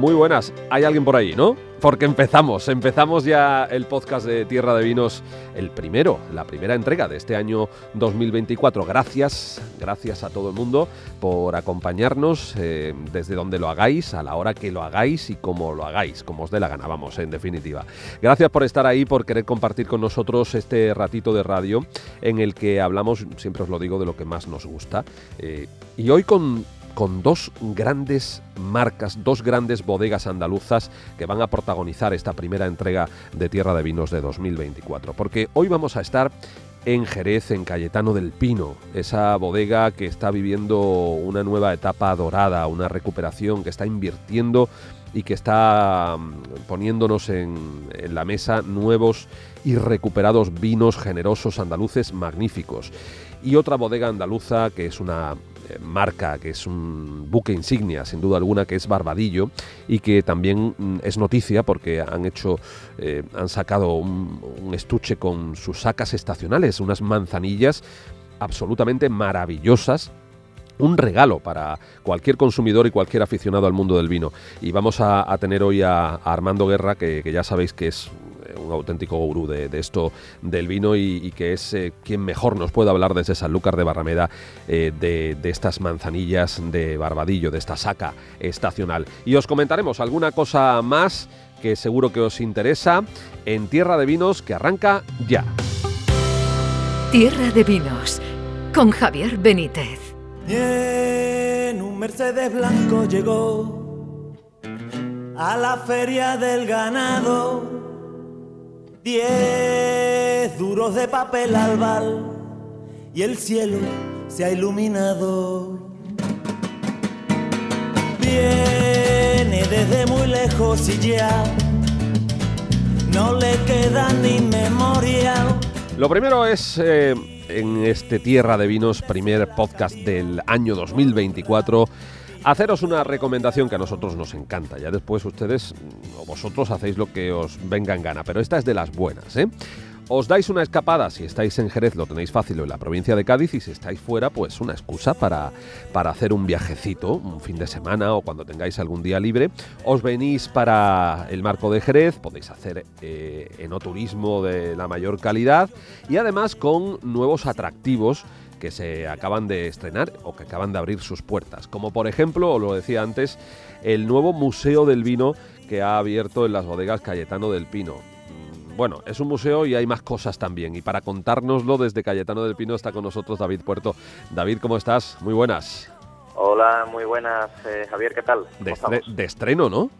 Muy buenas, hay alguien por ahí, ¿no? Porque empezamos, empezamos ya el podcast de Tierra de Vinos, el primero, la primera entrega de este año 2024. Gracias, gracias a todo el mundo por acompañarnos eh, desde donde lo hagáis, a la hora que lo hagáis y como lo hagáis, como os dé la gana, vamos, en definitiva. Gracias por estar ahí, por querer compartir con nosotros este ratito de radio en el que hablamos, siempre os lo digo, de lo que más nos gusta. Eh, y hoy con con dos grandes marcas, dos grandes bodegas andaluzas que van a protagonizar esta primera entrega de Tierra de Vinos de 2024. Porque hoy vamos a estar en Jerez, en Cayetano del Pino, esa bodega que está viviendo una nueva etapa dorada, una recuperación que está invirtiendo y que está mm, poniéndonos en, en, la mesa nuevos y recuperados vinos generosos andaluces magníficos. Y otra bodega andaluza que es una marca, que es un buque insignia, sin duda alguna, que es Barbadillo, y que también mm, es noticia porque han hecho, eh, han sacado un, estuche con sus sacas estacionales, unas manzanillas absolutamente maravillosas un regalo para cualquier consumidor y cualquier aficionado al mundo del vino. Y vamos a, tener hoy a, Armando Guerra, que, ya sabéis que es un auténtico gurú de, de esto del vino y, y que es eh, quien mejor nos puede hablar desde Sanlúcar de Barrameda eh, de, de, estas manzanillas de Barbadillo, de esta saca estacional. Y os comentaremos alguna cosa más que seguro que os interesa en Tierra de Vinos que arranca ya. Tierra de Vinos con Javier Benítez. En un Mercedes blanco llegó a la feria del ganado. Diez duros de papel albal y el cielo se ha iluminado. Viene desde muy lejos y ya no le queda ni memoria. Lo primero es eh, en este Tierra de Vinos, primer podcast del año 2024, haceros una recomendación que a nosotros nos encanta. Ya después ustedes o vosotros hacéis lo que os venga en gana, pero esta es de las buenas, ¿eh? Os dais una escapada, si estáis en Jerez lo tenéis fácil o en la provincia de Cádiz y si estáis fuera pues una excusa para, para hacer un viajecito, un fin de semana o cuando tengáis algún día libre. Os venís para el marco de Jerez, podéis hacer eh, enoturismo de la mayor calidad y además con nuevos atractivos que se acaban de estrenar o que acaban de abrir sus puertas, como por ejemplo, os lo decía antes, el nuevo Museo del Vino que ha abierto en las bodegas Cayetano del Pino bueno, es un museo y hay más cosas también. Y para contárnoslo desde Cayetano del Pino está con nosotros David Puerto. David, ¿cómo estás? Muy buenas. Hola, muy buenas, eh, Javier, ¿qué tal? De, estre de, estreno, ¿no?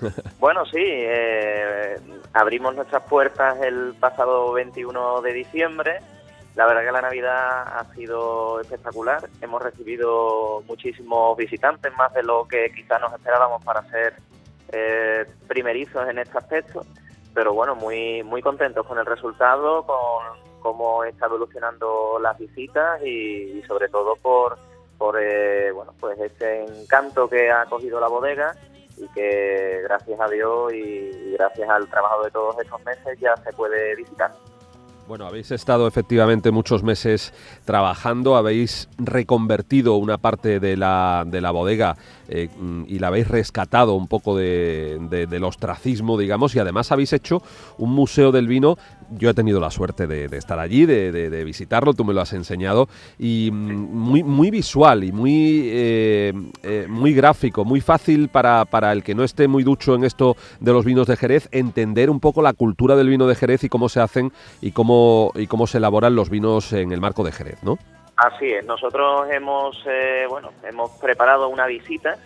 bueno, sí, eh, abrimos nuestras puertas el pasado 21 de diciembre. La verdad que la Navidad ha sido espectacular. Hemos recibido muchísimos visitantes, más de lo que quizás nos esperábamos para ser eh, primerizos en este aspecto pero bueno, muy muy contentos con el resultado, con cómo está evolucionando las visitas y, sobre todo por por eh, bueno pues ese encanto que ha cogido la bodega y que gracias a Dios y, y gracias al trabajo de todos estos meses ya se puede visitar. Bueno, habéis estado efectivamente muchos meses trabajando, habéis reconvertido una parte de la, de la bodega eh, y la habéis rescatado un poco de, de, del ostracismo, digamos, y además habéis hecho un museo del vino. Yo he tenido la suerte de, de estar allí, de, visitarlo, tú me lo has enseñado, y muy, muy visual y muy, eh, eh, muy gráfico, muy fácil para, para el que no esté muy ducho en esto de los vinos de Jerez, entender un poco la cultura del vino de Jerez y cómo se hacen y cómo y cómo se elaboran los vinos en el marco de Jerez, ¿no? Así es, nosotros hemos, eh, bueno, hemos preparado una visita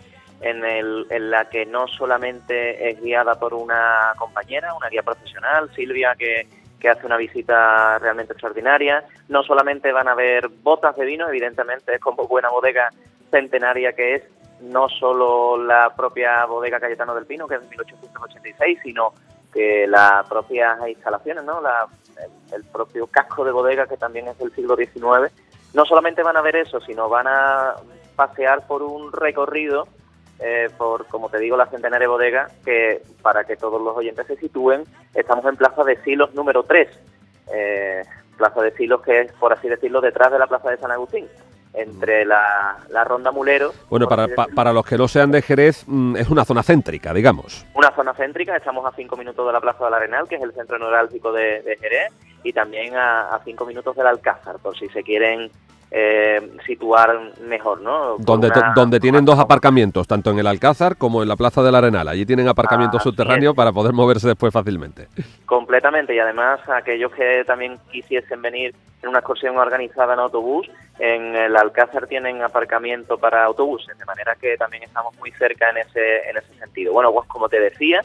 en, el, en la que no solamente es guiada por una compañera, una guía profesional, Silvia, que, que hace una visita realmente extraordinaria. No solamente van a ver botas de vino, evidentemente es como buena bodega centenaria que es, no solo la propia bodega Cayetano del Pino, que es de 1886, sino que las propias instalaciones, ¿no? La, el, el, propio casco de bodega, que también es del siglo XIX, no solamente van a ver eso, sino van a pasear por un recorrido eh, por, como te digo, la Centenaria Bodega, que para que todos los oyentes se sitúen, estamos en Plaza de Silos número 3. Eh, Plaza de Silos que es, por así decirlo, detrás de la Plaza de San Agustín entre la, ronda Mulero. Bueno, para, para los que no sean de Jerez, mm, es una zona céntrica, digamos. Una zona céntrica, estamos a cinco minutos de la Plaza del Arenal, que es el centro neurálgico de, de Jerez, y también a, a cinco minutos del Alcázar, por si se quieren eh, situar mejor, ¿no? donde, donde tienen dos aparcamientos, tanto en el Alcázar como en la Plaza del Arenal. Allí tienen aparcamientos subterráneos para poder moverse después fácilmente. Completamente, y además aquellos que también quisiesen venir en una excursión organizada en autobús, en el Alcázar tienen aparcamiento para autobuses, de manera que también estamos muy cerca en ese, en ese sentido. Bueno, pues como te decía,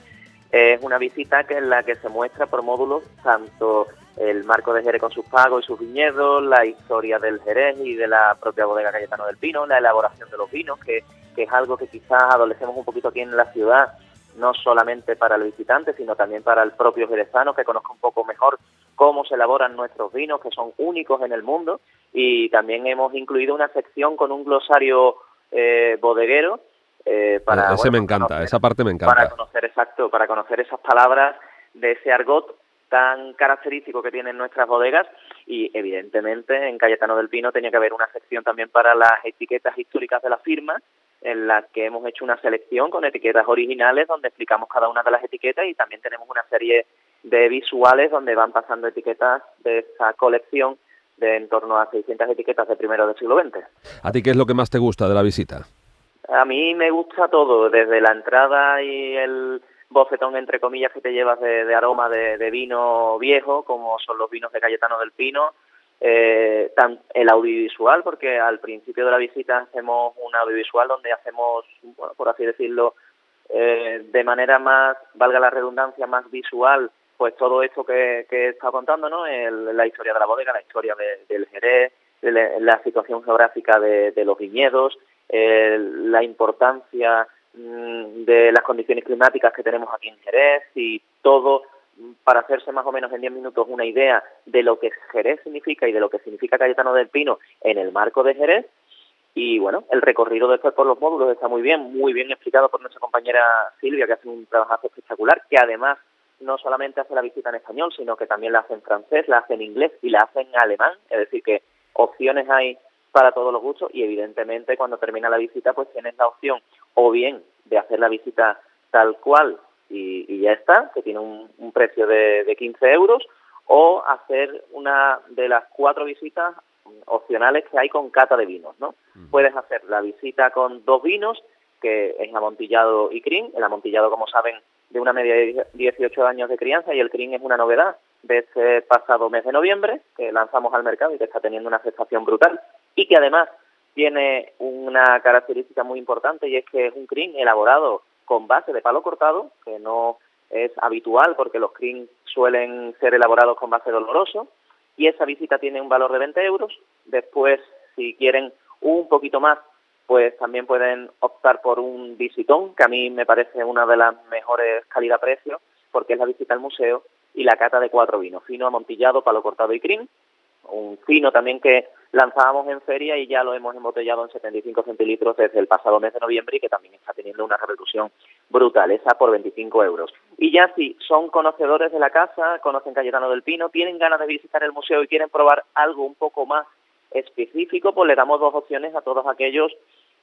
es una visita que en la que se muestra por módulos tanto el marco de Jerez con sus pagos y sus viñedos, la historia del Jerez y de la propia bodega Cayetano del Pino, la elaboración de los vinos, que, es algo que quizás adolecemos un poquito aquí en la ciudad, no solamente para el visitante, sino también para el propio jerezano, que conozca un poco mejor cómo se elaboran nuestros vinos, que son únicos en el mundo, y también hemos incluido una sección con un glosario eh, bodeguero. Eh, para, Ese me encanta, esa parte me encanta. Para conocer, exacto, para conocer esas palabras de ese argot tan característico que tienen nuestras bodegas y evidentemente en Cayetano del Pino tenía que haber una sección también para las etiquetas históricas de la firma en la que hemos hecho una selección con etiquetas originales donde explicamos cada una de las etiquetas y también tenemos una serie de visuales donde van pasando etiquetas de esa colección de en torno a 600 etiquetas de primero del siglo XX. ¿A ti qué es lo que más te gusta de la visita? A mí me gusta todo, desde la entrada y el bofetón entre comillas que te llevas de, aroma de, vino viejo, como son los vinos de Cayetano del Pino, eh, el audiovisual, porque al principio de la visita hacemos un audiovisual donde hacemos, por así decirlo, eh, de manera más, valga la redundancia, más visual, pues todo esto que, que he contando, ¿no? la historia de la bodega, la historia del Jerez, la, situación geográfica de, los viñedos, la importancia de las condiciones climáticas que tenemos aquí en Jerez y todo para hacerse más o menos en 10 minutos una idea de lo que Jerez significa y de lo que significa Cayetano del Pino en el marco de Jerez. Y bueno, el recorrido después por los módulos está muy bien, muy bien explicado por nuestra compañera Silvia, que hace un trabajo espectacular, que además no solamente hace la visita en español, sino que también la hace en francés, la hace en inglés y la hace en alemán. Es decir, que opciones hay para todos los gustos y evidentemente cuando termina la visita pues tienes la opción o bien de hacer la visita tal cual y, ya está, que tiene un, precio de, de 15 euros, o hacer una de las cuatro visitas opcionales que hay con cata de vinos, ¿no? Puedes hacer la visita con dos vinos, que es amontillado y crin. El amontillado, como saben, de una media de 18 años de crianza y el crin es una novedad de este pasado mes de noviembre que lanzamos al mercado y que está teniendo una aceptación brutal y que además tiene una característica muy importante y es que es un crin elaborado con base de palo cortado, que no es habitual porque los crin suelen ser elaborados con base doloroso y esa visita tiene un valor de 20 euros. Después, si quieren un poquito más, pues también pueden optar por un visitón, que a mí me parece una de las mejores calidad-precio, porque es la visita al museo y la cata de cuatro vinos, fino, amontillado, palo cortado y crin, un fino también que lanzábamos en feria y ya lo hemos embotellado en 75 centilitros desde el pasado mes de noviembre y que también está teniendo una repercusión brutal, esa por 25 euros. Y ya si son conocedores de la casa, conocen Cayetano del Pino, tienen ganas de visitar el museo y quieren probar algo un poco más específico, pues le damos dos opciones a todos aquellos,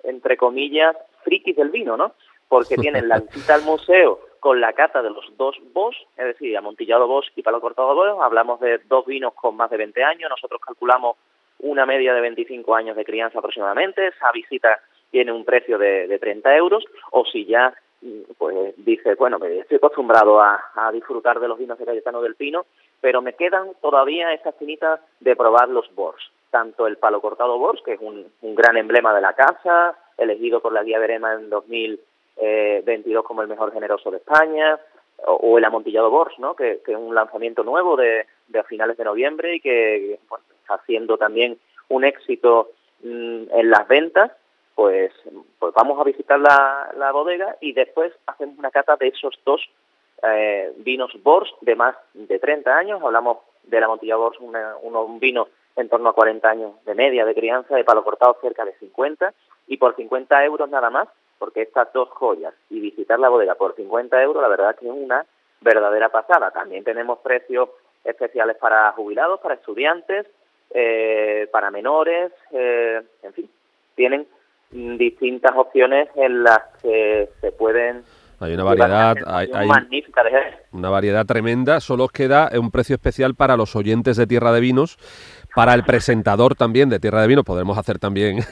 entre comillas, frikis del vino, ¿no? Porque tienen la visita al museo con la cata de los dos Bosch, es decir, amontillado Bosch y palo cortado Bosch, hablamos de dos vinos con más de 20 años, nosotros calculamos una media de 25 años de crianza aproximadamente, esa visita tiene un precio de, de 30 euros, o si ya pues dice, bueno, estoy acostumbrado a, disfrutar de los vinos de Cayetano del Pino, pero me quedan todavía esas finitas de probar los Bors, tanto el palo cortado Bors, que es un, un gran emblema de la casa, elegido por la guía Verema en 2000 eh, 22 como el mejor generoso de España, o, el amontillado Bors, ¿no? que, es un lanzamiento nuevo de, a finales de noviembre y que está haciendo también un éxito mm, en las ventas, pues, pues vamos a visitar la, la bodega y después hacemos una cata de esos dos eh, vinos Bors de más de 30 años, hablamos del amontillado Bors, un vino en torno a 40 años de media de crianza, de palo cortado cerca de 50, y por 50 euros nada más porque estas dos joyas y visitar la bodega por 50 euros, la verdad que es una verdadera pasada. También tenemos precios especiales para jubilados, para estudiantes, eh, para menores, eh, en fin, tienen distintas opciones en las que se pueden hay una variedad, hay, magnífica de una variedad tremenda. Solo os queda un precio especial para los oyentes de Tierra de Vinos, para el presentador también de Tierra de Vinos. Podremos hacer también.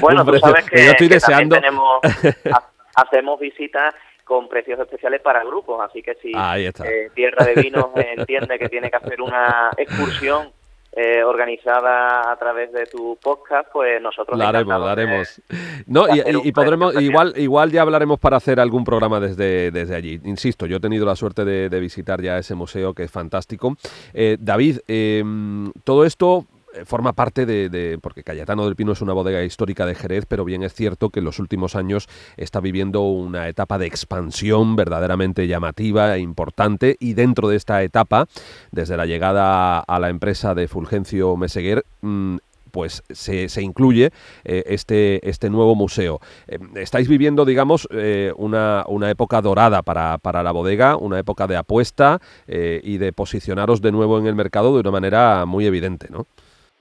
Bueno, tú sabes que, yo estoy deseando. hacemos visitas con precios especiales para grupos, así que si eh, Tierra de Vinos entiende que tiene que hacer una excursión eh, organizada a través de tu podcast, pues nosotros la haremos, la haremos. no, y, podremos, igual, igual ya hablaremos para hacer algún programa desde, desde allí. Insisto, yo he tenido la suerte de, visitar ya ese museo que es fantástico. Eh, David, em, todo esto forma parte de, porque Cayetano del Pino es una bodega histórica de Jerez, pero bien es cierto que en los últimos años está viviendo una etapa de expansión verdaderamente llamativa e importante y dentro de esta etapa, desde la llegada a la empresa de Fulgencio Meseguer, mm, pues se, incluye eh, este, este nuevo museo. Eh, estáis viviendo, digamos, una, una, época dorada para, para, la bodega, una época de apuesta y de posicionaros de nuevo en el mercado de una manera muy evidente, ¿no?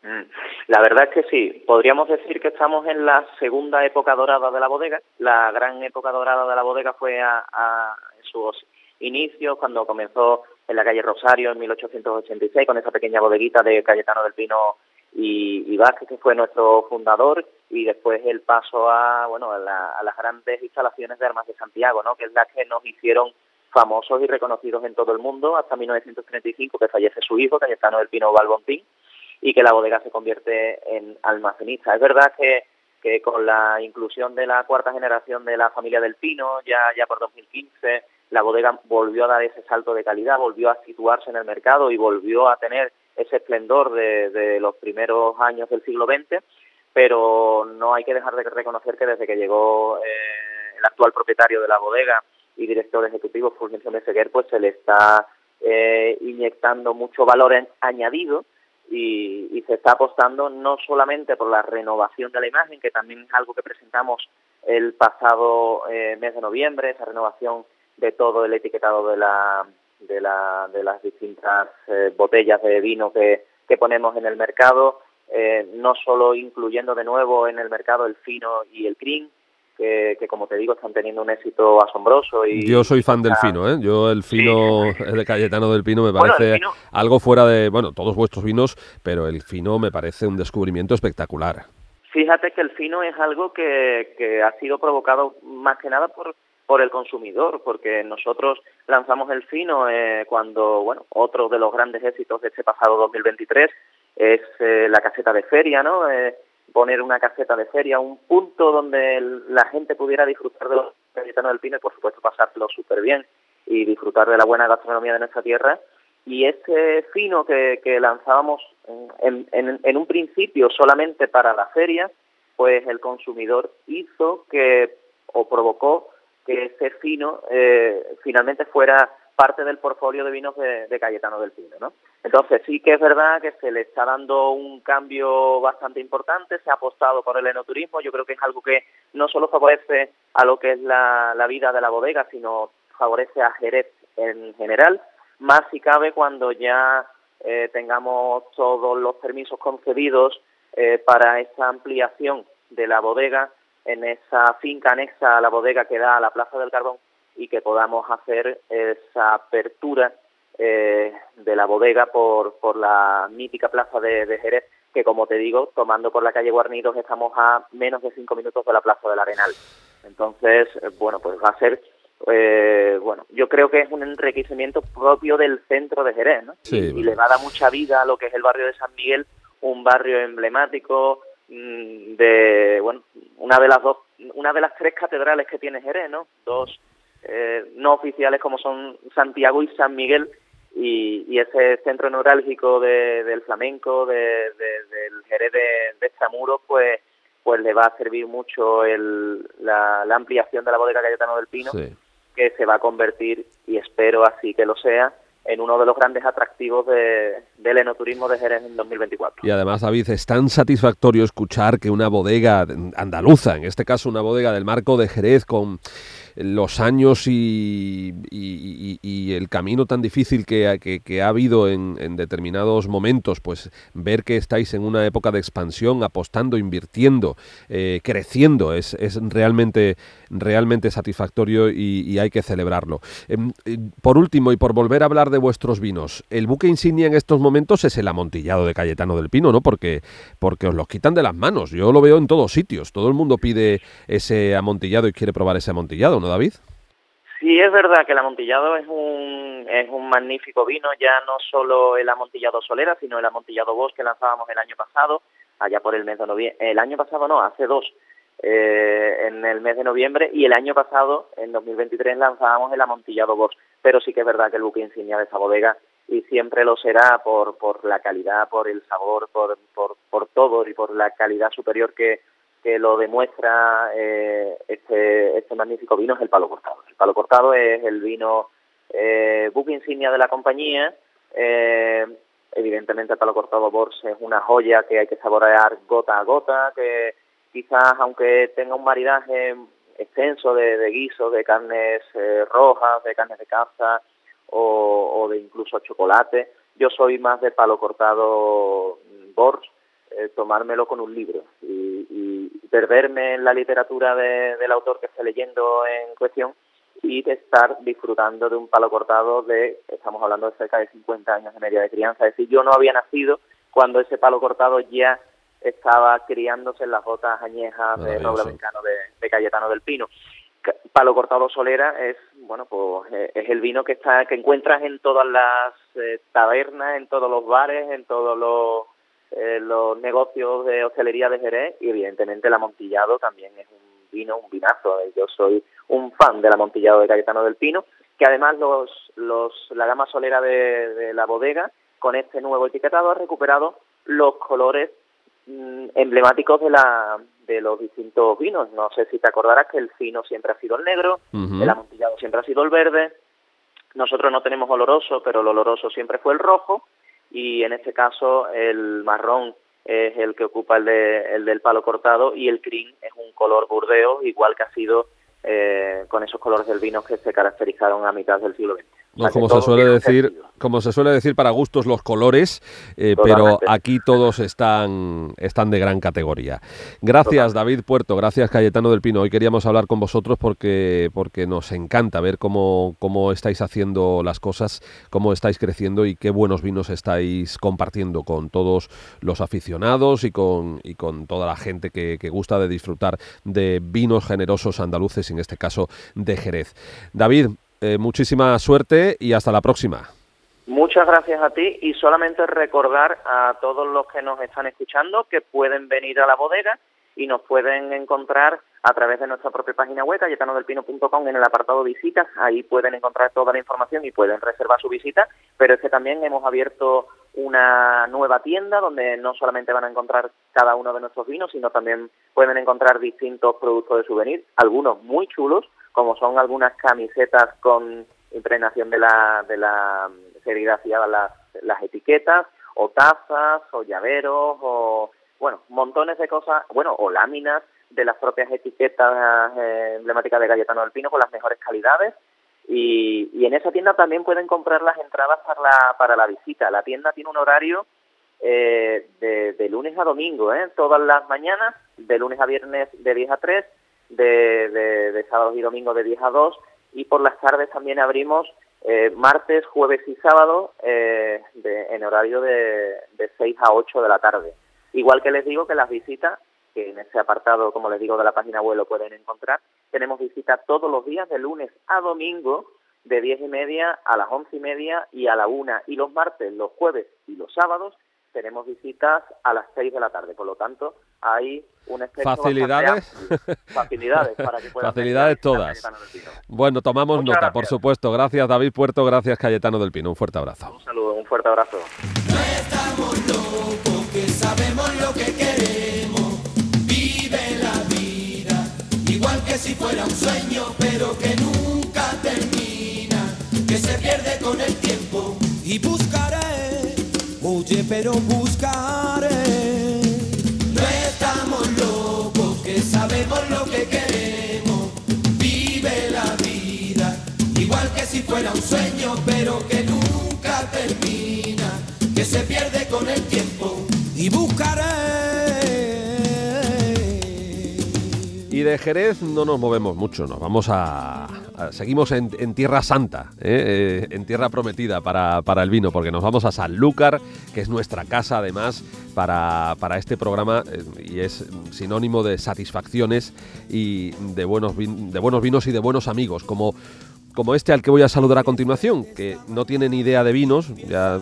Mm. La verdad es que sí, podríamos decir que estamos en la segunda época dorada de la bodega. La gran época dorada de la bodega fue a, sus inicios, cuando comenzó en la calle Rosario en 1886 con esa pequeña bodeguita de Cayetano del Pino y, Vázquez, que fue nuestro fundador, y después el paso a, bueno, a, las grandes instalaciones de Armas de Santiago, ¿no? que es la que nos hicieron famosos y reconocidos en todo el mundo hasta 1935, que fallece su hijo, Cayetano del Pino Balbontín, y que la bodega se convierte en almacenista. Es verdad que, que con la inclusión de la cuarta generación de la familia del Pino, ya, ya por 2015, la bodega volvió a dar ese salto de calidad, volvió a situarse en el mercado y volvió a tener ese esplendor de, de los primeros años del siglo XX, pero no hay que dejar de reconocer que desde que llegó eh, el actual propietario de la bodega y director ejecutivo, Fulgencio Meseguer, pues se le está eh, inyectando mucho valor añadido y, se está apostando no solamente por la renovación de la imagen, que también es algo que presentamos el pasado eh, mes de noviembre, esa renovación de todo el etiquetado de, la, de, la, de las distintas eh, botellas de vino que, que ponemos en el mercado, eh, no solo incluyendo de nuevo en el mercado el fino y el cream, que, como te digo están teniendo un éxito asombroso. y Yo soy fan del fino, ¿eh? Yo el fino de Cayetano del Pino me parece algo fuera de, bueno, todos vuestros vinos, pero el fino me parece un descubrimiento espectacular. Fíjate que el fino es algo que, que ha sido provocado más que nada por por el consumidor, porque nosotros lanzamos el fino eh, cuando, bueno, otro de los grandes éxitos de este pasado 2023 es eh, la caseta de feria, ¿no? Eh, poner una caseta de feria, un punto donde la gente pudiera disfrutar de los Cayetanos del Pino y por supuesto pasarlo súper bien y disfrutar de la buena gastronomía de nuestra tierra. Y ese fino que, que lanzábamos en, un principio solamente para la feria, pues el consumidor hizo que o provocó que ese fino eh, finalmente fuera parte del portfolio de vinos de, Cayetano del Pino, ¿no? Entonces sí que es verdad que se le está dando un cambio bastante importante, se ha apostado por el enoturismo, yo creo que es algo que no solo favorece a lo que es la, vida de la bodega, sino favorece a Jerez en general, más si cabe cuando ya eh, tengamos todos los permisos concedidos eh, para esa ampliación de la bodega en esa finca anexa a la bodega que da a la Plaza del Carbón y que podamos hacer esa apertura eh, de la bodega por, por la mítica plaza de, Jerez, que como te digo, tomando por la calle Guarnidos estamos a menos de cinco minutos de la plaza del Arenal. Entonces, eh, bueno, pues va a ser, eh, bueno, yo creo que es un enriquecimiento propio del centro de Jerez, ¿no? y, y, le va a dar mucha vida a lo que es el barrio de San Miguel, un barrio emblemático, mm, de bueno una de las dos una de las tres catedrales que tiene Jerez no dos eh, no oficiales como son Santiago y San Miguel y, ese centro neurálgico del flamenco, de, del Jerez de, de pues pues le va a servir mucho el, la, ampliación de la bodega Cayetano del Pino, que se va a convertir, y espero así que lo sea, en uno de los grandes atractivos de, del enoturismo de Jerez en 2024. Y además, David, es tan satisfactorio escuchar que una bodega andaluza, en este caso una bodega del marco de Jerez, con los años y, el camino tan difícil que, que, ha habido en, determinados momentos, pues ver que estáis en una época de expansión, apostando, invirtiendo, eh, creciendo, es, realmente, realmente satisfactorio y, hay que celebrarlo. Em, eh, por último, y por volver a hablar de vuestros vinos, el buque insignia en estos momentos es el amontillado de Cayetano del Pino, ¿no? Porque, porque os lo quitan de las manos. Yo lo veo en todos sitios. Todo el mundo pide ese amontillado y quiere probar ese amontillado, David? Sí, es verdad que el amontillado es un, es un magnífico vino, ya no solo el amontillado Solera, sino el amontillado Bosch que lanzábamos el año pasado, allá por el mes de noviembre. El año pasado no, hace dos, eh, en el mes de noviembre, y el año pasado, en 2023, lanzábamos el amontillado Bosch. Pero sí que es verdad que el buque insignia de esa bodega, y siempre lo será por, por la calidad, por el sabor, por, por, por todo y por la calidad superior que, que lo demuestra eh, este, este magnífico vino es el palo cortado. El palo cortado es el vino eh, buque insignia de la compañía. Eh, evidentemente el palo cortado Bors es una joya que hay que saborear gota a gota, que quizás aunque tenga un maridaje extenso de, guisos, de carnes eh, rojas, de carnes de caza o, o de incluso chocolate, yo soy más de palo cortado Bors eh, tomármelo con un libro y, y, perderme en la literatura de, del autor que esté leyendo en cuestión y de estar disfrutando de un palo cortado de, estamos hablando de cerca de 50 años de media de crianza, es decir, yo no había nacido cuando ese palo cortado ya estaba criándose en las botas añejas de noble americano de, de, Cayetano del Pino. Palo cortado Solera es, bueno, pues eh, es el vino que está que encuentras en todas las eh, tabernas, en todos los bares, en todos los eh, los negocios de hostelería de Jerez y evidentemente el amontillado también es un vino, un vinazo. Eh, yo soy un fan del amontillado de Cayetano del Pino, que además los, los, la gama solera de, la bodega, con este nuevo etiquetado, ha recuperado los colores mm, emblemáticos de la de los distintos vinos. No sé si te acordarás que el fino siempre ha sido el negro, el amontillado siempre ha sido el verde. Nosotros no tenemos oloroso, pero el oloroso siempre fue el rojo y en este caso el marrón es el que ocupa el, de, el del palo cortado y el crin es un color burdeo igual que ha sido eh, con esos colores del vino que se caracterizaron a mitad del siglo XX como se suele decir, como se suele decir, para gustos los colores, eh, pero aquí todos están, están de gran categoría. Gracias David Puerto, gracias Cayetano del Pino. Hoy queríamos hablar con vosotros porque, porque nos encanta ver cómo, cómo estáis haciendo las cosas, cómo estáis creciendo y qué buenos vinos estáis compartiendo con todos los aficionados y con, y con toda la gente que, que gusta de disfrutar de vinos generosos andaluces, en este caso de Jerez. David, eh, muchísima suerte y hasta la próxima. Muchas gracias a ti y solamente recordar a todos los que nos están escuchando que pueden venir a la bodega y nos pueden encontrar a través de nuestra propia página web, cayetanodelpino.com, en el apartado visitas. Ahí pueden encontrar toda la información y pueden reservar su visita. Pero es que también hemos abierto una nueva tienda donde no solamente van a encontrar cada uno de nuestros vinos, sino también pueden encontrar distintos productos de souvenir, algunos muy chulos, como son algunas camisetas con impregnación de la, de la serigrafía, las, las etiquetas, o tazas, o llaveros, o, bueno, montones de cosas, bueno, o láminas de las propias etiquetas eh, emblemáticas de Galletano del Pino con las mejores calidades. Y, y en esa tienda también pueden comprar las entradas para la, para la visita. La tienda tiene un horario eh, de, de lunes a domingo, ¿eh? todas las mañanas, de lunes a viernes de 10 a 3 de, de, de sábados y domingos de 10 a 2 y por las tardes también abrimos eh, martes, jueves y sábado eh, de, en horario de, de 6 a 8 de la tarde. Igual que les digo que las visitas, que en ese apartado, como les digo, de la página web lo pueden encontrar, tenemos visitas todos los días de lunes a domingo de 10 y media a las 11 y media y a la 1 y los martes, los jueves y los sábados tenemos visitas a las 6 de la tarde. Por lo tanto, hay un facilidades. facilidades para que facilidades todas. Bueno tomamos nota por supuesto. Gracias David Puerto. Gracias Cayetano del Pino. Un fuerte abrazo. Un saludo un fuerte abrazo. No estamos locos que sabemos lo que queremos vive la vida igual que si fuera un sueño pero que nunca termina. Que se pierde con el tiempo y buscaré, oye pero buscaré. Si fuera un sueño pero que nunca termina, que se pierde con el tiempo y buscaré. Y de Jerez no nos movemos mucho, nos vamos a... seguimos en, Tierra Santa, ¿eh? Eh, en Tierra Prometida para, para el vino, porque nos vamos a Sanlúcar, que es nuestra casa además para, para este programa eh, y es sinónimo de satisfacciones y de buenos, de buenos vinos y de buenos amigos, como... Como este al que voy a saludar a continuación, que no tiene ni idea de vinos, ya,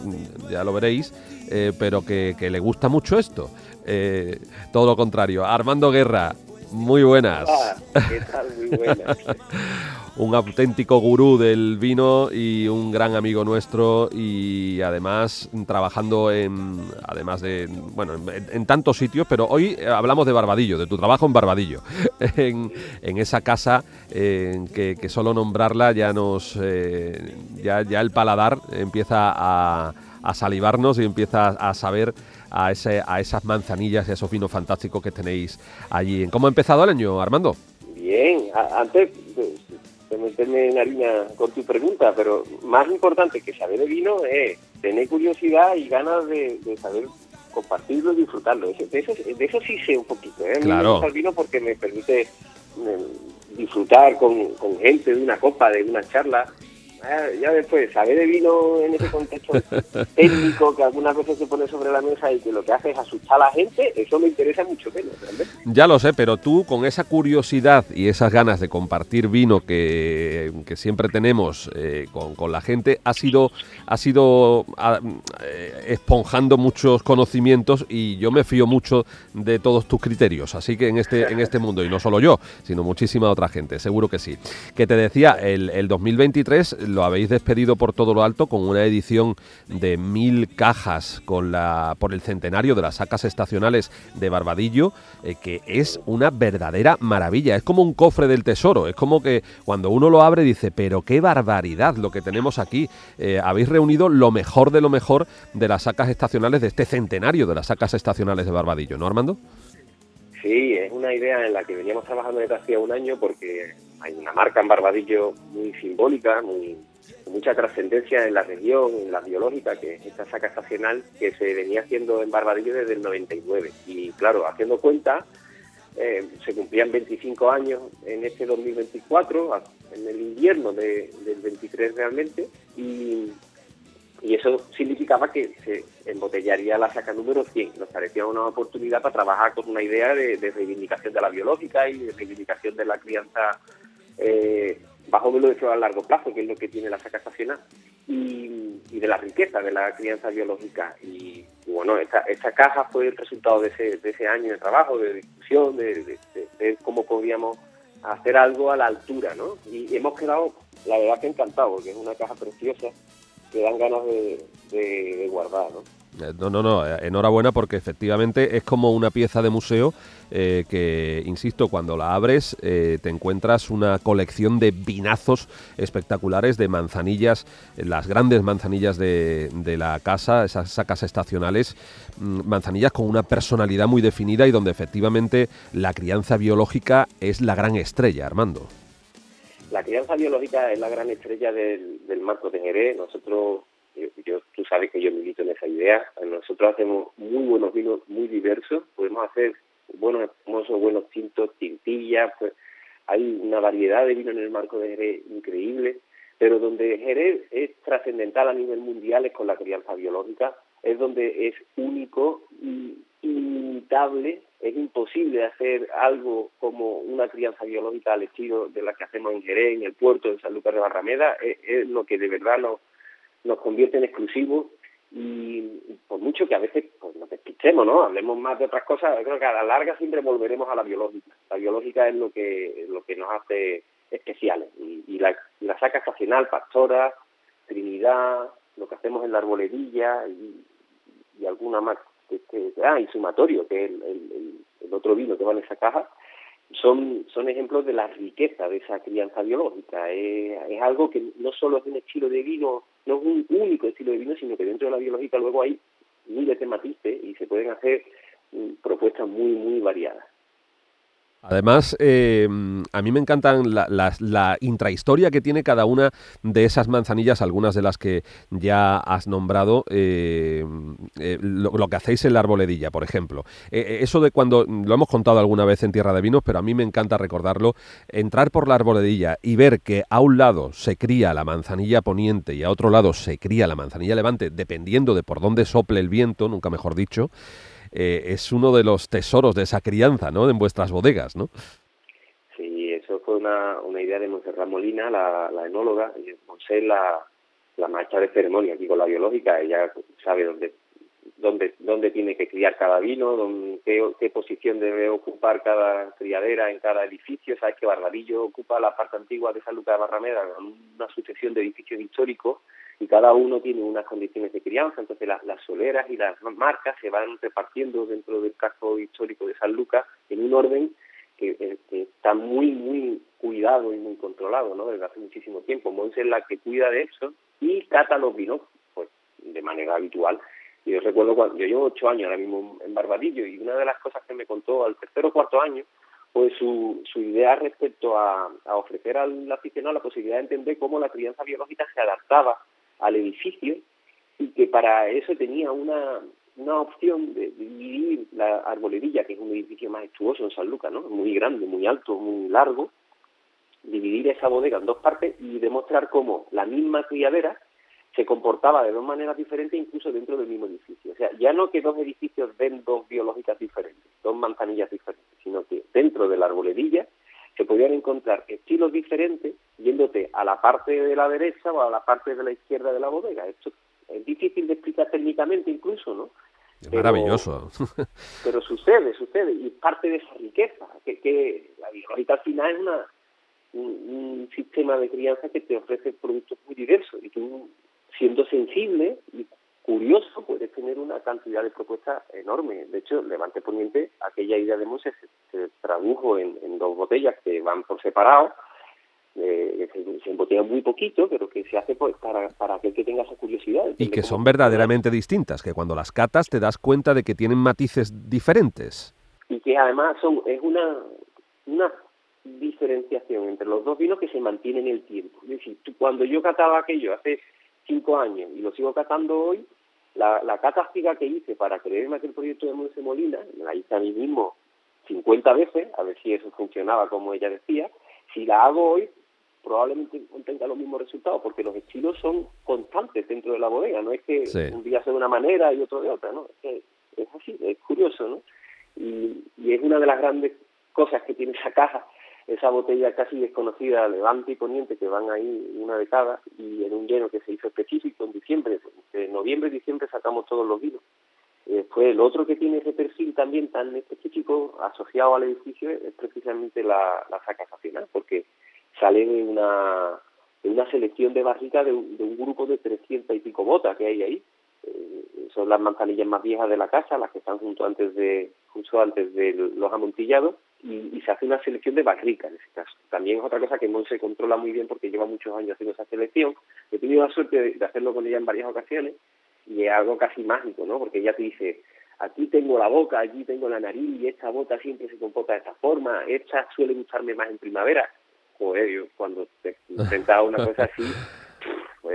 ya lo veréis, eh, pero que, que le gusta mucho esto. Eh, todo lo contrario. Armando Guerra, muy buenas. Ah, ¿qué tal? Muy buena. un auténtico gurú del vino y un gran amigo nuestro y además trabajando en además de bueno en, tantos sitios pero hoy eh, hablamos de Barbadillo de tu trabajo en Barbadillo en, en esa casa eh, que, solo nombrarla ya nos eh, ya, ya el paladar empieza a, a salivarnos y empieza a saber a, ese, a esas manzanillas y a esos vinos fantásticos que tenéis allí. ¿Cómo ha empezado el año, Armando? Bien, antes de, meterme en harina con tu pregunta, pero más importante que saber de vino es tener curiosidad y ganas de, de saber compartirlo y disfrutarlo. De, eso, de eso sí sé un poquito. ¿eh? Claro. Me gusta el vino porque me permite eh, disfrutar con, con gente de una copa, de una charla. Ah, Ya después, saber de vino en ese contexto técnico que algunas veces se pone sobre la mesa y que lo que hace es asustar a la gente, eso me interesa mucho menos, realmente. Ya lo sé, pero tú con esa curiosidad y esas ganas de compartir vino que, que siempre tenemos eh, con, con la gente, has ido, has ido ah, eh, esponjando muchos conocimientos y yo me fío mucho de todos tus criterios. Así que en este, en este mundo, y no solo yo, sino muchísima otra gente, seguro que sí. Que te decía, el, el 2023 lo habéis despedido por todo lo alto con una edición de mil cajas con la, por el centenario de las sacas estacionales de Barbadillo, eh, que es una verdadera maravilla. Es como un cofre del tesoro. Es como que cuando uno lo abre dice, pero qué barbaridad lo que tenemos aquí. Eh, habéis reunido lo mejor de lo mejor de las sacas estacionales de este centenario de las sacas estacionales de Barbadillo, ¿no, Armando? Sí, es una idea en la que veníamos trabajando desde hacía un año porque hay una marca en Barbadillo muy simbólica, muy con mucha trascendencia en la región, en la biológica, que es esta saca estacional que se venía haciendo en Barbadillo desde el 99. Y claro, haciendo cuenta, eh, se cumplían 25 años en este 2024, a- en el invierno de- del 23 realmente, y, y eso significaba que se embotellaría la saca número 100. Nos parecía una oportunidad para trabajar con una idea de, de reivindicación de la biológica y de reivindicación de la crianza eh, bajo flor a largo plazo, que es lo que tiene la saca estacional, y, de la riqueza de la crianza biológica. Y, bueno, esta, esta caja fue el resultado de ese, de ese año de trabajo, de discusión, de, cómo podíamos hacer algo a la altura, ¿no? Y hemos quedado, la verdad que encantado, porque es una caja preciosa que dan ganas de guardar, ¿no? Eh, No, no, no, eh, enhorabuena porque efectivamente es como una pieza de museo eh, que, insisto, cuando la abres te encuentras una colección de vinazos espectaculares, de manzanillas, las grandes manzanillas de, de la casa, esas sacas estacionales, mm, manzanillas con una personalidad muy definida y donde efectivamente la crianza biológica es la gran estrella, Armando. La crianza biológica es la gran estrella del, marco de Jerez. Nosotros, yo, tú sabes que yo milito en esa idea. Nosotros hacemos muy buenos vinos, muy diversos. Podemos hacer buenos espumosos, buenos tintos, tintillas. Pues hay una variedad de vino en el marco de Jerez increíble. Pero donde Jerez es trascendental a nivel mundial es con la crianza biológica. Es donde es único y inimitable. Es imposible hacer algo como una crianza biológica al estilo de la que hacemos en Jerez, en el puerto de San Lucas de Barrameda. Es, es lo que de verdad nos, nos convierte en exclusivos y por mucho que a veces pues, nos despistemos, ¿no? Hablemos más de otras cosas, creo que a la larga siempre volveremos a la biológica. La biológica es lo que lo que nos hace especiales y, y la, la saca estacional, Pastora, Trinidad, lo que hacemos en la arboledilla y, alguna más, que, ah, y sumatorio, que es el- el- el otro vino que va en esa caja. Son, son ejemplos de la riqueza de esa crianza biológica. es algo que no solo es un estilo de vino, no es un único estilo de vino, sino que dentro de la biológica luego hay miles de matices y se pueden hacer mm, propuestas muy, muy variadas. Además, eh, a mí me encantan la, intrahistoria que tiene cada una de esas manzanillas, algunas de las que ya has nombrado, eh, eh, lo, que hacéis en la arboledilla, por ejemplo. eso de cuando, lo hemos contado alguna vez en Tierra de Vinos, pero a mí me encanta recordarlo, entrar por la arboledilla y ver que a un lado se cría la manzanilla poniente y a otro lado se cría la manzanilla levante, dependiendo de por dónde sople el viento, nunca mejor dicho, eh, es uno de los tesoros de esa crianza, ¿no? En vuestras bodegas, ¿no? Sí, eso fue una, una idea de Monserrat Molina, la, enóloga, y Monse la, la maestra de ceremonia aquí con la biológica, ella sabe dónde dónde, dónde tiene que criar cada vino, dónde, qué, qué, posición debe ocupar cada criadera en cada edificio. Sabes que Barbadillo ocupa la parte antigua de San Lucas de Barrameda, una sucesión de edificios históricos y cada uno tiene unas condiciones de crianza, entonces las soleras y las marcas se van repartiendo dentro del casco histórico de San Lucas en un orden que, está muy, muy cuidado y muy controlado, ¿no? Desde hace muchísimo tiempo. Monse es la que cuida de eso y cata los vinos, pues, de manera habitual. Y yo recuerdo cuando, yo llevo ocho años ahora mismo en Barbadillo y una de las cosas que me contó al tercer o cuarto año fue su, su idea respecto a, a ofrecer al aficionado la posibilidad de entender cómo la crianza biológica se adaptaba al edificio y que para eso tenía una, una opción de, dividir la arboledilla, que es un edificio majestuoso en San Lucas, ¿no? muy grande, muy alto, muy largo, dividir esa bodega en dos partes y demostrar cómo la misma criadera se comportaba de dos maneras diferentes incluso dentro del mismo edificio. O sea, ya no que dos edificios den dos biológicas diferentes, dos manzanillas diferentes, sino que dentro de la arboledilla se podían encontrar estilos diferentes yéndote a la parte de la derecha o a la parte de la izquierda de la bodega. Esto es difícil de explicar técnicamente incluso, ¿no? maravilloso. pero sucede, sucede, y parte de esa riqueza, que, que la biológica al final es una, un, sistema de crianza que te ofrece productos muy diversos, y tú, siendo sensible y curioso, puedes tener una cantidad de propuestas enorme. De hecho, Levante Poniente, aquella idea de Moses se, tradujo en, en dos botellas que van por separado, eh, se, embotellan muy poquito, pero que se hace pues, para, para que, que tenga esa curiosidad. Y que son verdaderamente distintas, que cuando las catas te das cuenta de que tienen matices diferentes. Y que además son es una, una diferenciación entre los dos vinos que se mantiene en el tiempo. Es decir, cuando yo cataba aquello hace cinco años y lo sigo catando hoy, la, la cata que hice para creerme aquel proyecto de Monse Molina, la hice a mí mismo 50 veces, a ver si eso funcionaba como ella decía, si la hago hoy, probablemente tenga los mismos resultados, porque los estilos son constantes dentro de la bodega, no es que un día sea de una manera y otro de otra, ¿no? Es, es así, es curioso, ¿no? Y, y, es una de las grandes cosas que tiene esa caja, esa botella casi desconocida, Levante y Poniente, que van ahí una de cada, y en un lleno que se hizo específico en diciembre, en noviembre y diciembre sacamos todos los vinos. Después, el otro que tiene ese perfil también tan específico asociado al edificio es precisamente la, la saca porque sale de una, una selección de barrica de un, de un grupo de 300 y pico botas que hay ahí. Eh, son las manzanillas más viejas de la casa, las que están junto antes de justo antes de los amontillados, y, se hace una selección de barrica en ese caso. También es otra cosa que no se controla muy bien porque lleva muchos años haciendo esa selección. He tenido la suerte de, de hacerlo con ella en varias ocasiones y es algo casi mágico, ¿no? Porque ella te dice, aquí tengo la boca, aquí tengo la nariz, y esta bota siempre se comporta de esta forma, esta suele gustarme más en primavera. Joder, yo cuando te enfrentaba una cosa así,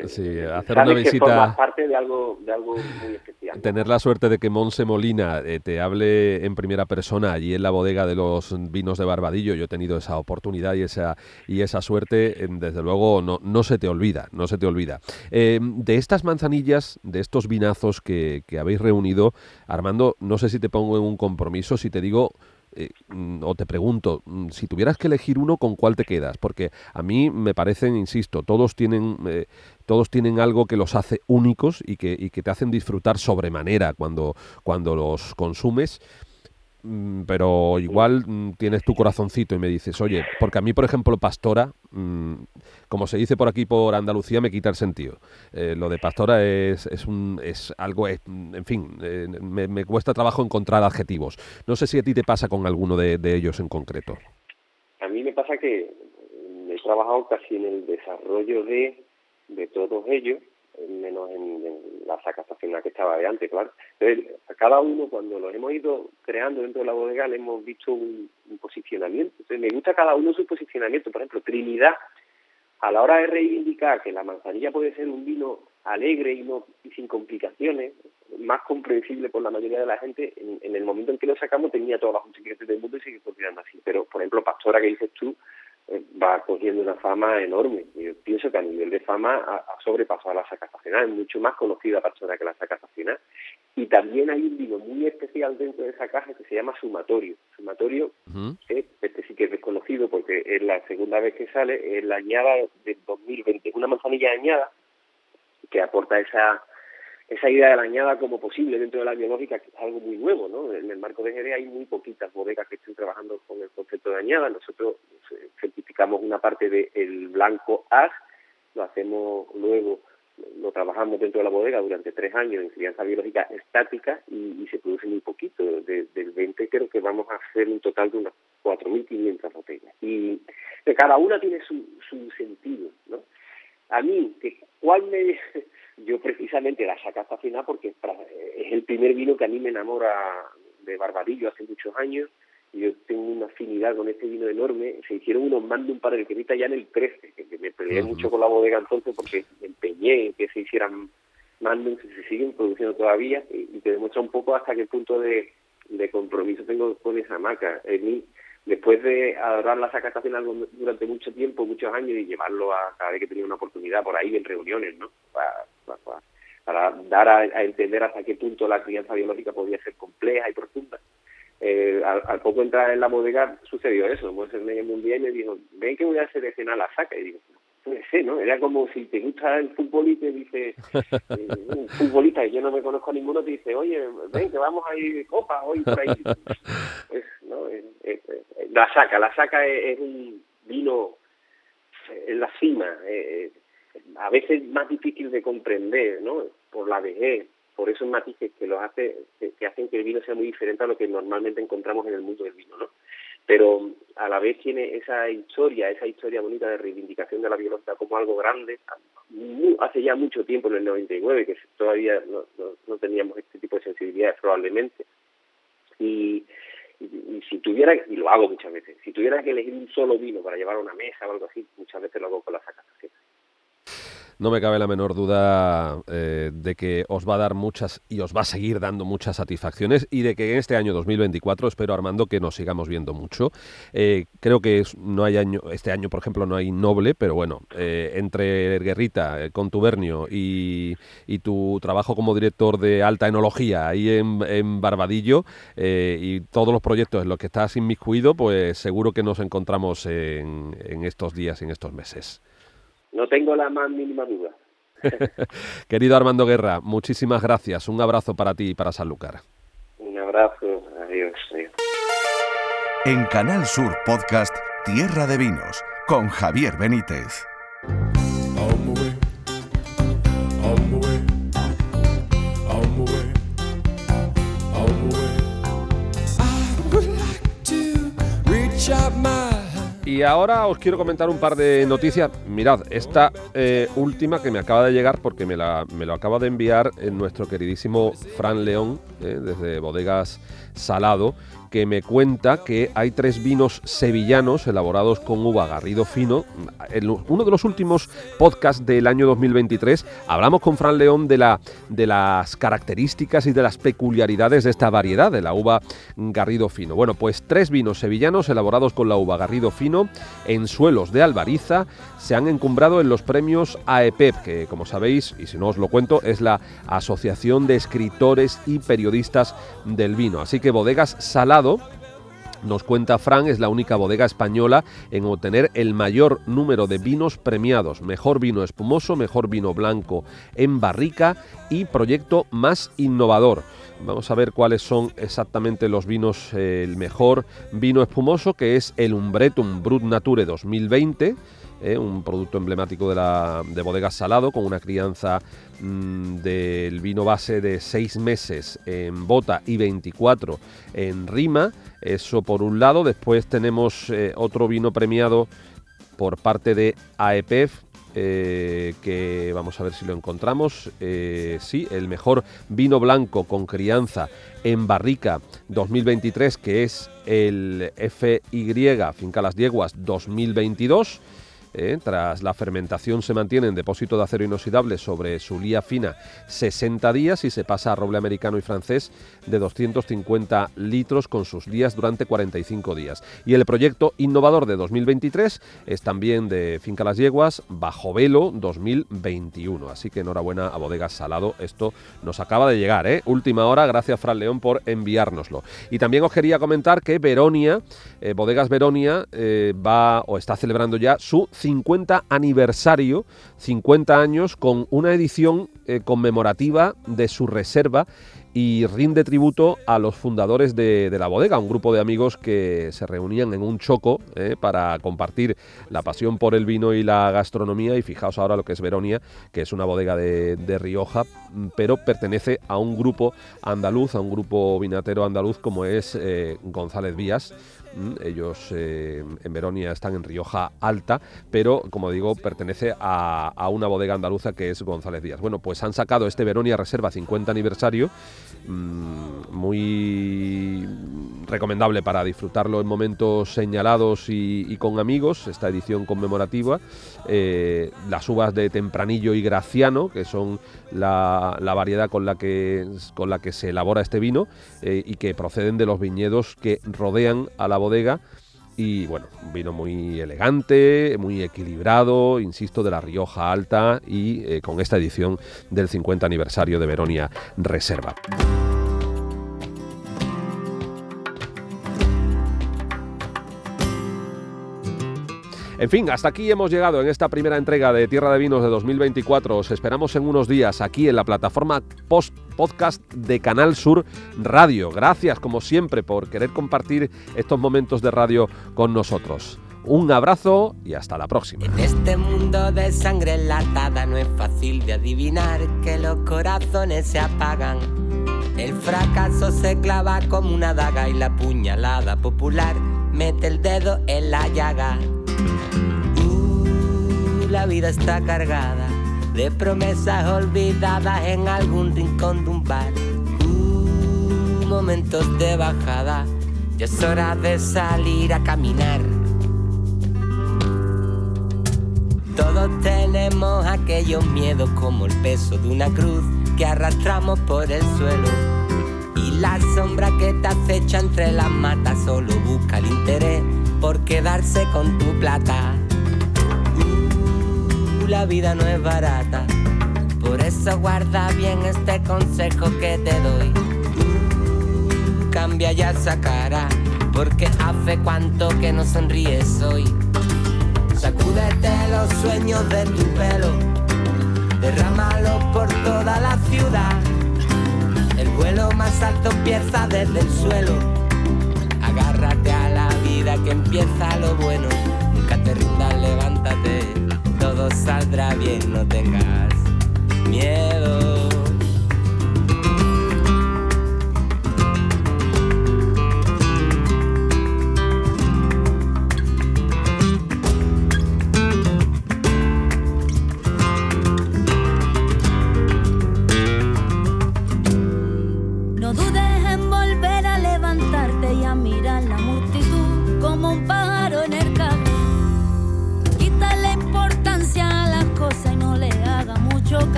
pues, sí, hacer una visita. parte de algo, de algo muy especial. Tener la suerte de que Monse Molina eh, te hable en primera persona allí en la bodega de los vinos de Barbadillo. Yo he tenido esa oportunidad y esa y esa suerte, desde luego no, no se te olvida, no se te olvida. Eh, de estas manzanillas, de estos vinazos que, que habéis reunido, Armando, no sé si te pongo en un compromiso, si te digo eh, mm, o te pregunto, mm, si tuvieras que elegir uno, ¿con cuál te quedas? Porque a mí me parecen, insisto, todos tienen, eh, todos tienen algo que los hace únicos y que, y que te hacen disfrutar sobremanera cuando, cuando los consumes. Mm, pero igual mm, tienes tu corazoncito y me dices, oye, porque a mí, por ejemplo, Pastora, mm, como se dice por aquí por Andalucía, me quita el sentido. Eh, lo de Pastora es, es, un, es algo, en fin, eh, me, cuesta trabajo encontrar adjetivos. No sé si a ti te pasa con alguno de, ellos en concreto. me pasa que he trabajado casi en el desarrollo de, de todos ellos, menos en, la saca estacional que estaba de antes, claro. Entonces, a cada uno, cuando los hemos ido creando dentro de la bodega, le hemos visto un, posicionamiento. Entonces, me gusta cada uno su posicionamiento. Por ejemplo, Trinidad, a la hora de reivindicar que la manzanilla puede ser un vino alegre y no y sin complicaciones, más comprensible por la mayoría de la gente, en, el momento en que lo sacamos tenía todas las justificaciones del mundo y sigue funcionando así. Pero, por ejemplo, Pastora, que dices tú, va cogiendo una fama enorme. Yo pienso que a nivel de fama ha, sobrepasado a la saca estacional, es mucho más conocida Pastora que la saca estacional. Y también hay un vino muy especial dentro de esa caja que se llama Sumatorio. Sumatorio, este sí que es desconocido porque es la segunda vez que sale, es la añada de 2020, una manzanilla añada que aporta esa esa idea de la añada como posible dentro de la biológica que es algo muy nuevo, ¿no? En el marco de GD hay muy poquitas bodegas que estén trabajando con el concepto de añada. Nosotros certificamos una parte del blanco AS, lo hacemos luego, lo trabajamos dentro de la bodega durante tres años en crianza biológica estática y, se produce muy poquito. del 20 creo que vamos a hacer un total de unas 4.500 botellas. Y cada una tiene su, su sentido, ¿no? A mí, que ¿cuál me yo precisamente la saca hasta final porque es el primer vino que a mí me enamora de Barbadillo hace muchos años. Y yo tengo una afinidad con este vino enorme. Se hicieron unos mandum para el que ya en el 13, que, me peleé mucho con la bodega entonces porque me empeñé en que se hicieran mandum que se siguen produciendo todavía y, te demuestra un poco hasta qué punto de, de compromiso tengo con esa marca. En mí, después de adorar la saca estacional durante mucho tiempo, muchos años, y llevarlo a cada vez que tenía una oportunidad por ahí en reuniones, ¿no? para, dar a, entender hasta qué punto la crianza biológica podía ser compleja y profunda. Eh, al, poco entrar en la bodega sucedió eso, Moisés me llamó un día y me dijo, ven que voy a seleccionar la saca, y digo, no sé, ¿no? Era como si te gusta el fútbol y te dice, eh, un futbolista que yo no me conozco a ninguno, te dice, oye, ven que vamos a ir de copa hoy por ahí. Pues, ¿no? la saca, la saca es, un vino en la cima, eh, a veces más difícil de comprender, ¿no? Por la vejez, por esos matices que los hace, que, hacen que el vino sea muy diferente a lo que normalmente encontramos en el mundo del vino, ¿no? Pero a la vez tiene esa historia, esa historia bonita de reivindicación de la biología como algo grande. hace ya mucho tiempo, en el 99, que todavía no, no, teníamos este tipo de sensibilidades probablemente. Y, y, si tuviera, y lo hago muchas veces, si tuviera que elegir un solo vino para llevar a una mesa o algo así, muchas veces lo hago con la sacación no me cabe la menor duda eh, de que os va a dar muchas y os va a seguir dando muchas satisfacciones y de que en este año 2024 espero Armando que nos sigamos viendo mucho. Eh, creo que no hay año, este año por ejemplo no hay noble, pero bueno, eh, entre Guerrita, Contubernio y, y tu trabajo como director de alta enología ahí en, Barbadillo y todos los proyectos en los que estás inmiscuido, pues seguro que nos encontramos en, en estos días, en estos meses. No tengo la más mínima duda. Querido Armando Guerra, muchísimas gracias. Un abrazo para ti y para Sanlúcar. Un abrazo. Adiós. En Canal Sur Podcast Tierra de Vinos con Javier Benítez. Y ahora os quiero comentar un par de noticias. Mirad, esta eh, última que me acaba de llegar porque me, la, me lo acaba de enviar en nuestro queridísimo Fran León, eh, desde Bodegas Salado, que me cuenta que hay tres vinos sevillanos elaborados con uva garrido fino. En uno de los últimos podcasts del año 2023 hablamos con Fran León de, la, de las características y de las peculiaridades de esta variedad de la uva garrido fino. Bueno, pues tres vinos sevillanos elaborados con la uva garrido fino en suelos de Albariza se han encumbrado en los premios AEPEP, que como sabéis, y si no os lo cuento, es la Asociación de Escritores y Periodistas del Vino. Así que Bodegas Nos cuenta Fran, es la única bodega española en obtener el mayor número de vinos premiados. Mejor vino espumoso, mejor vino blanco en barrica y proyecto más innovador. Vamos a ver cuáles son exactamente los vinos, el mejor vino espumoso, que es el Umbretum Brut Nature 2020 eh, un producto emblemático de, la, de salado, con una crianza mm, del vino base de 6 meses en bota y 24 en rima. Eso por un lado. Después tenemos eh, otro vino premiado por parte de AEPEF, eh, que vamos a ver si lo encontramos. Sí, el mejor vino blanco con crianza en barrica 2023, que es el FY Finca Las Dieguas 2022. ¿Eh? tras la fermentación se mantiene en depósito de acero inoxidable sobre su lía fina 60 días y se pasa a roble americano y francés de 250 litros con sus lías durante 45 días. Y el proyecto innovador de 2023 es también de Finca Las Yeguas, Bajo Velo 2021. Así que enhorabuena a Bodegas Salado. Esto nos acaba de llegar, ¿eh? Última hora, gracias Fran León por enviárnoslo. Y también os quería comentar que Veronia, eh, Bodegas Veronia, va o está celebrando ya su 50 aniversario, 50 años, con una edición eh, conmemorativa de su reserva y rinde tributo a los fundadores de, la bodega, un grupo de amigos que se reunían en un choco eh, para compartir la pasión por el vino y la gastronomía. Y fijaos ahora lo que es Veronia, que es una bodega de, Rioja, pero pertenece a un grupo andaluz, a un grupo vinatero andaluz como es eh, González Vías Mm, ellos eh, en Veronia están en Rioja Alta, pero como digo, pertenece a, una bodega andaluza que es González Díaz. Bueno, pues han sacado este Veronia Reserva 50 aniversario, muy recomendable para disfrutarlo en momentos señalados y, con amigos, esta edición conmemorativa. Eh, las uvas de Tempranillo y Graciano, que son la, variedad con la, que, con la que se elabora este vino eh, y que proceden de los viñedos que rodean a la bodega. Y bueno, un vino muy elegante, muy equilibrado, insisto, de la Rioja Alta y eh, con esta edición del 50 aniversario de Veronia Reserva. En fin, hasta aquí hemos llegado en esta primera entrega de Tierra de Vinos de 2024. Os esperamos en unos días aquí en la plataforma post podcast de Canal Sur Radio. Gracias, como siempre, por querer compartir estos momentos de radio con nosotros. Un abrazo y hasta la próxima. En este mundo de sangre enlatada no es fácil de adivinar que los corazones se apagan. El fracaso se clava como una daga y la puñalada popular mete el dedo en la llaga la vida está cargada de promesas olvidadas en algún rincón de un bar. Uh, momentos de bajada, ya es hora de salir a caminar. Todos tenemos aquellos miedos como el peso de una cruz que arrastramos por el suelo. Y la sombra que te acecha entre las matas solo busca el interés por quedarse con tu plata la vida no es barata. Por eso guarda bien este consejo que te doy. Cambia ya esa cara, porque hace cuanto que no sonríes hoy. Sacúdete los sueños de tu pelo, derrámalo por toda la ciudad. El vuelo más alto empieza desde el suelo. Agárrate a la vida que empieza lo bueno. Nunca te rindas, levántate saldrá bien, no tengas miedo.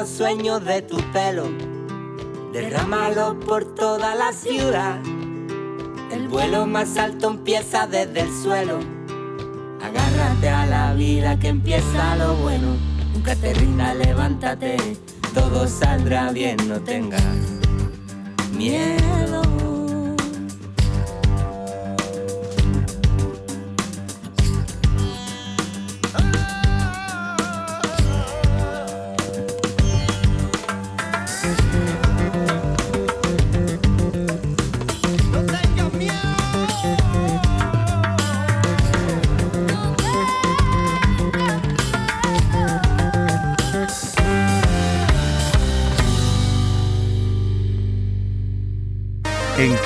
Los sueños de tu pelo, derrámalo por toda la ciudad. El vuelo más alto empieza desde el suelo. Agárrate a la vida que empieza lo bueno. Nunca te rindas, levántate, todo saldrá bien, no tengas miedo.